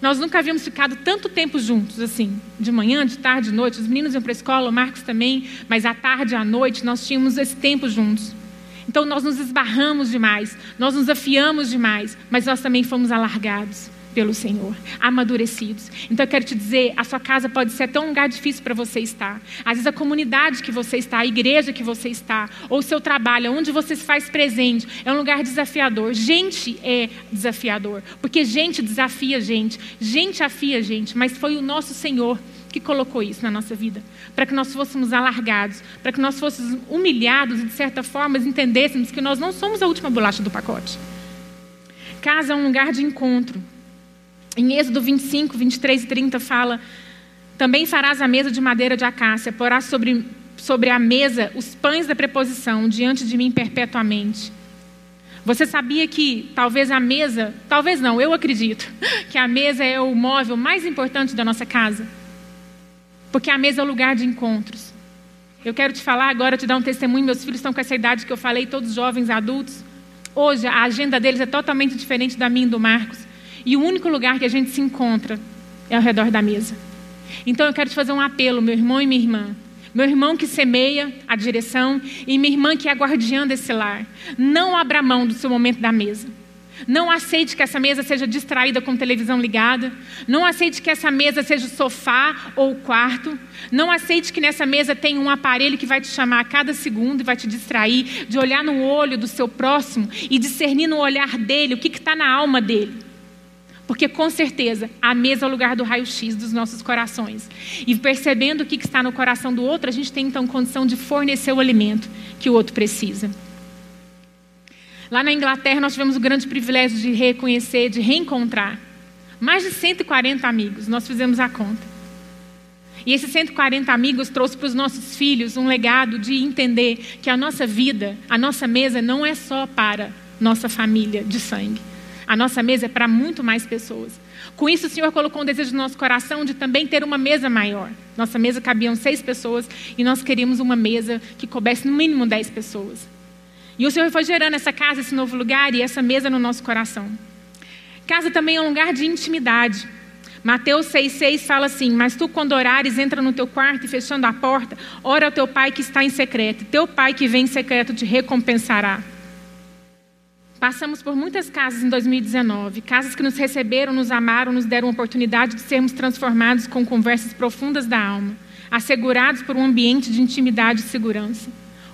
Nós nunca havíamos ficado tanto tempo juntos, assim, de manhã, de tarde, de noite. Os meninos iam para a escola, o Marcos também, mas à tarde, à noite, nós tínhamos esse tempo juntos. Então nós nos esbarramos demais, nós nos afiamos demais, mas nós também fomos alargados pelo Senhor, amadurecidos. Então eu quero te dizer, a sua casa pode ser até um lugar difícil para você estar. Às vezes a comunidade que você está, a igreja que você está, ou o seu trabalho, onde você se faz presente, é um lugar desafiador. Gente é desafiador, porque gente desafia gente, gente afia gente, mas foi o nosso Senhor que colocou isso na nossa vida, para que nós fôssemos alargados, para que nós fôssemos humilhados e de certa forma entendêssemos que nós não somos a última bolacha do pacote. Casa é um lugar de encontro. Em Êxodo 25, 23 e 30 fala: Também farás a mesa de madeira de acácia, porás sobre, sobre a mesa os pães da preposição diante de mim perpetuamente. Você sabia que talvez a mesa, talvez não, eu acredito, que a mesa é o móvel mais importante da nossa casa? Porque a mesa é o lugar de encontros. Eu quero te falar agora, te dar um testemunho. Meus filhos estão com essa idade que eu falei, todos jovens, adultos. Hoje a agenda deles é totalmente diferente da minha e do Marcos. E o único lugar que a gente se encontra é ao redor da mesa. Então eu quero te fazer um apelo, meu irmão e minha irmã. Meu irmão que semeia a direção e minha irmã que é a guardiã desse lar. Não abra mão do seu momento da mesa. Não aceite que essa mesa seja distraída com televisão ligada. Não aceite que essa mesa seja o sofá ou o quarto. Não aceite que nessa mesa tenha um aparelho que vai te chamar a cada segundo e vai te distrair de olhar no olho do seu próximo e discernir no olhar dele o que está na alma dele. Porque com certeza a mesa é o lugar do raio-x dos nossos corações. E percebendo o que está no coração do outro, a gente tem então condição de fornecer o alimento que o outro precisa. Lá na Inglaterra nós tivemos o grande privilégio de reconhecer, de reencontrar mais de 140 amigos. Nós fizemos a conta. E esses 140 amigos trouxe para os nossos filhos um legado de entender que a nossa vida, a nossa mesa não é só para nossa família de sangue a nossa mesa é para muito mais pessoas. Com isso, o Senhor colocou um desejo no nosso coração de também ter uma mesa maior. Nossa mesa cabiam seis pessoas e nós queríamos uma mesa que coubesse no mínimo dez pessoas. E o Senhor foi gerando essa casa, esse novo lugar e essa mesa no nosso coração. Casa também é um lugar de intimidade. Mateus 6,6 fala assim: Mas tu, quando orares, entra no teu quarto e fechando a porta, ora ao teu pai que está em secreto, teu pai que vem em secreto te recompensará. Passamos por muitas casas em 2019, casas que nos receberam, nos amaram, nos deram a oportunidade de sermos transformados com conversas profundas da alma, assegurados por um ambiente de intimidade e segurança.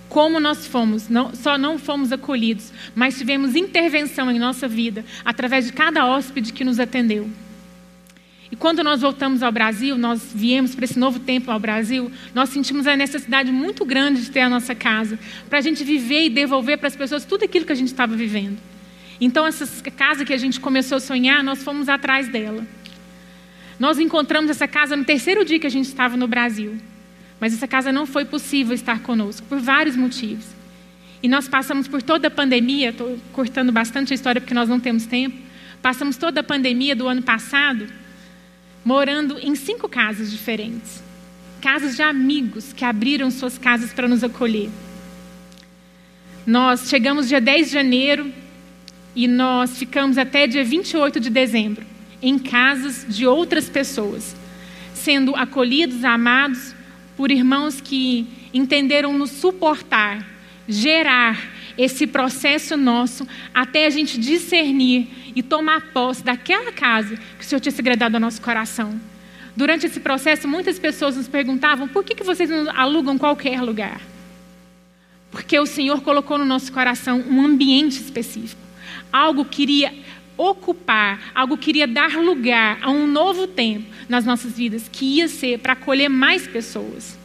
Como nós fomos, não, só não fomos acolhidos, mas tivemos intervenção em nossa vida através de cada hóspede que nos atendeu. E quando nós voltamos ao Brasil, nós viemos para esse novo tempo ao Brasil, nós sentimos a necessidade muito grande de ter a nossa casa, para a gente viver e devolver para as pessoas tudo aquilo que a gente estava vivendo. Então, essa casa que a gente começou a sonhar, nós fomos atrás dela. Nós encontramos essa casa no terceiro dia que a gente estava no Brasil. Mas essa casa não foi possível estar conosco, por vários motivos. E nós passamos por toda a pandemia, estou cortando bastante a história porque nós não temos tempo. Passamos toda a pandemia do ano passado morando em cinco casas diferentes. Casas de amigos que abriram suas casas para nos acolher. Nós chegamos dia 10 de janeiro e nós ficamos até dia 28 de dezembro em casas de outras pessoas, sendo acolhidos, amados por irmãos que entenderam nos suportar, gerar esse processo nosso até a gente discernir e tomar posse daquela casa que o Senhor tinha segredado ao nosso coração. Durante esse processo, muitas pessoas nos perguntavam por que, que vocês não alugam qualquer lugar? Porque o Senhor colocou no nosso coração um ambiente específico. Algo queria ocupar, algo queria dar lugar a um novo tempo nas nossas vidas, que ia ser para acolher mais pessoas.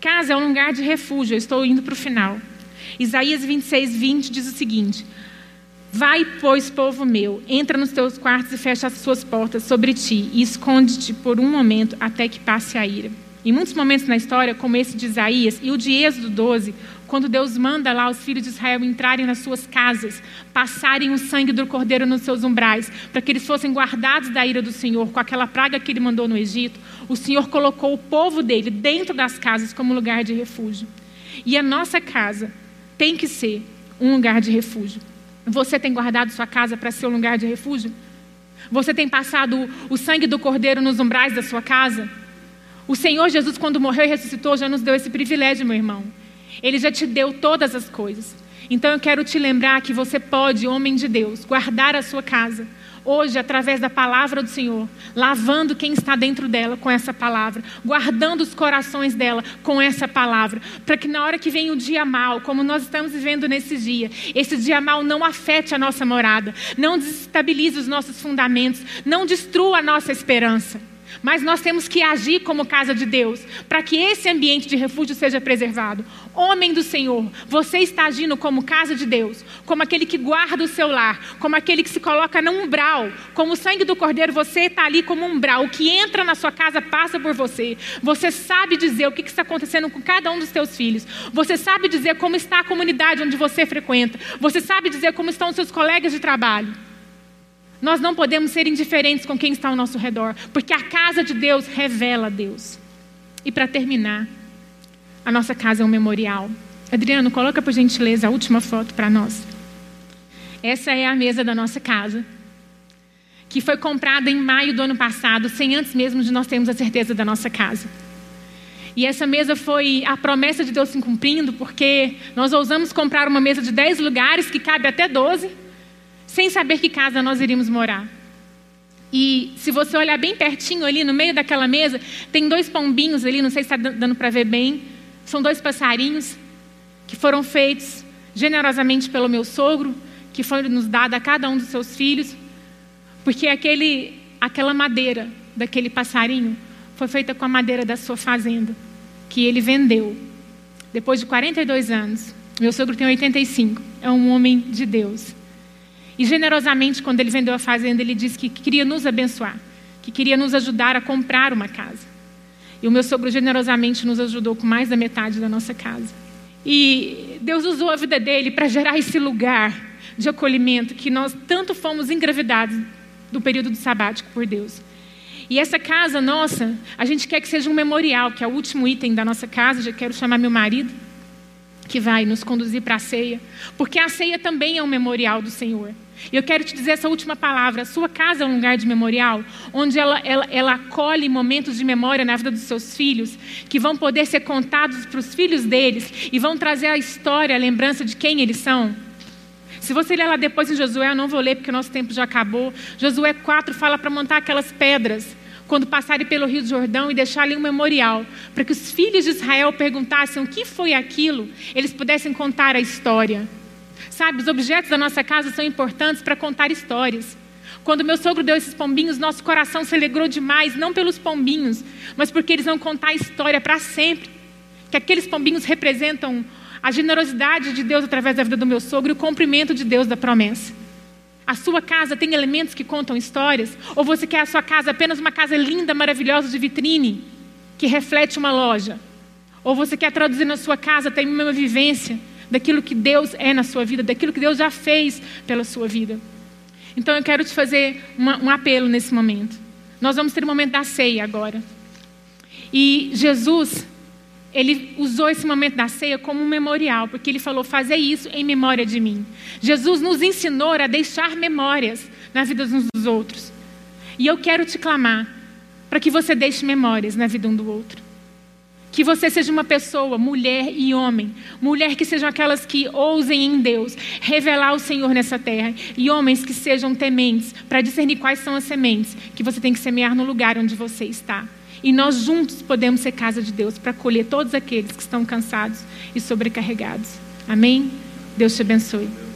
Casa é um lugar de refúgio, eu estou indo para o final. Isaías 26, 20 diz o seguinte: Vai, pois, povo meu, entra nos teus quartos e fecha as suas portas sobre ti, e esconde-te por um momento até que passe a ira. Em muitos momentos na história, como esse de Isaías e o de Êxodo 12, quando Deus manda lá os filhos de Israel entrarem nas suas casas, passarem o sangue do cordeiro nos seus umbrais, para que eles fossem guardados da ira do Senhor, com aquela praga que ele mandou no Egito, o Senhor colocou o povo dele dentro das casas como lugar de refúgio. E a nossa casa tem que ser um lugar de refúgio. Você tem guardado sua casa para ser um lugar de refúgio? Você tem passado o sangue do cordeiro nos umbrais da sua casa? O Senhor Jesus, quando morreu e ressuscitou, já nos deu esse privilégio, meu irmão. Ele já te deu todas as coisas. Então eu quero te lembrar que você pode, homem de Deus, guardar a sua casa hoje através da palavra do Senhor, lavando quem está dentro dela com essa palavra, guardando os corações dela com essa palavra, para que na hora que vem o dia mal, como nós estamos vivendo nesse dia, esse dia mal não afete a nossa morada, não desestabilize os nossos fundamentos, não destrua a nossa esperança. Mas nós temos que agir como casa de Deus, para que esse ambiente de refúgio seja preservado. Homem do Senhor, você está agindo como casa de Deus, como aquele que guarda o seu lar, como aquele que se coloca no umbral, como o sangue do cordeiro, você está ali como umbral. O que entra na sua casa passa por você. Você sabe dizer o que está acontecendo com cada um dos seus filhos. Você sabe dizer como está a comunidade onde você frequenta. Você sabe dizer como estão os seus colegas de trabalho. Nós não podemos ser indiferentes com quem está ao nosso redor, porque a casa de Deus revela Deus. E para terminar, a nossa casa é um memorial. Adriano, coloca por gentileza a última foto para nós. Essa é a mesa da nossa casa, que foi comprada em maio do ano passado, sem antes mesmo de nós termos a certeza da nossa casa. E essa mesa foi a promessa de Deus se cumprindo, porque nós ousamos comprar uma mesa de 10 lugares, que cabe até 12 sem saber que casa nós iríamos morar. E se você olhar bem pertinho ali no meio daquela mesa, tem dois pombinhos ali, não sei se está dando para ver bem. São dois passarinhos que foram feitos generosamente pelo meu sogro, que foi nos dado a cada um dos seus filhos, porque aquele, aquela madeira daquele passarinho foi feita com a madeira da sua fazenda, que ele vendeu. Depois de 42 anos, meu sogro tem 85, é um homem de Deus. E generosamente, quando ele vendeu a fazenda, ele disse que queria nos abençoar, que queria nos ajudar a comprar uma casa. E o meu sogro generosamente nos ajudou com mais da metade da nossa casa. E Deus usou a vida dele para gerar esse lugar de acolhimento que nós tanto fomos engravidados do período do sabático por Deus. E essa casa nossa, a gente quer que seja um memorial, que é o último item da nossa casa, já quero chamar meu marido, que vai nos conduzir para a ceia, porque a ceia também é um memorial do Senhor. E eu quero te dizer essa última palavra: sua casa é um lugar de memorial, onde ela, ela, ela acolhe momentos de memória na vida dos seus filhos, que vão poder ser contados para os filhos deles e vão trazer a história, a lembrança de quem eles são. Se você ler lá depois em Josué, eu não vou ler porque o nosso tempo já acabou. Josué 4 fala para montar aquelas pedras quando passarem pelo Rio Jordão e deixar ali um memorial, para que os filhos de Israel perguntassem o que foi aquilo, eles pudessem contar a história. Sabe, os objetos da nossa casa são importantes para contar histórias. Quando meu sogro deu esses pombinhos, nosso coração se alegrou demais, não pelos pombinhos, mas porque eles vão contar a história para sempre. Que aqueles pombinhos representam a generosidade de Deus através da vida do meu sogro e o cumprimento de Deus da promessa. A sua casa tem elementos que contam histórias? Ou você quer a sua casa apenas uma casa linda, maravilhosa de vitrine, que reflete uma loja? Ou você quer traduzir na sua casa, tem uma vivência daquilo que Deus é na sua vida, daquilo que Deus já fez pela sua vida? Então eu quero te fazer uma, um apelo nesse momento. Nós vamos ter o um momento da ceia agora. E Jesus, ele usou esse momento da ceia como um memorial, porque ele falou: fazer isso em memória de mim. Jesus nos ensinou a deixar memórias na vida uns dos outros. E eu quero te clamar para que você deixe memórias na vida um do outro. Que você seja uma pessoa, mulher e homem, mulher que sejam aquelas que ousem em Deus revelar o Senhor nessa terra, e homens que sejam tementes para discernir quais são as sementes que você tem que semear no lugar onde você está. E nós juntos podemos ser casa de Deus para acolher todos aqueles que estão cansados e sobrecarregados. Amém? Deus te abençoe.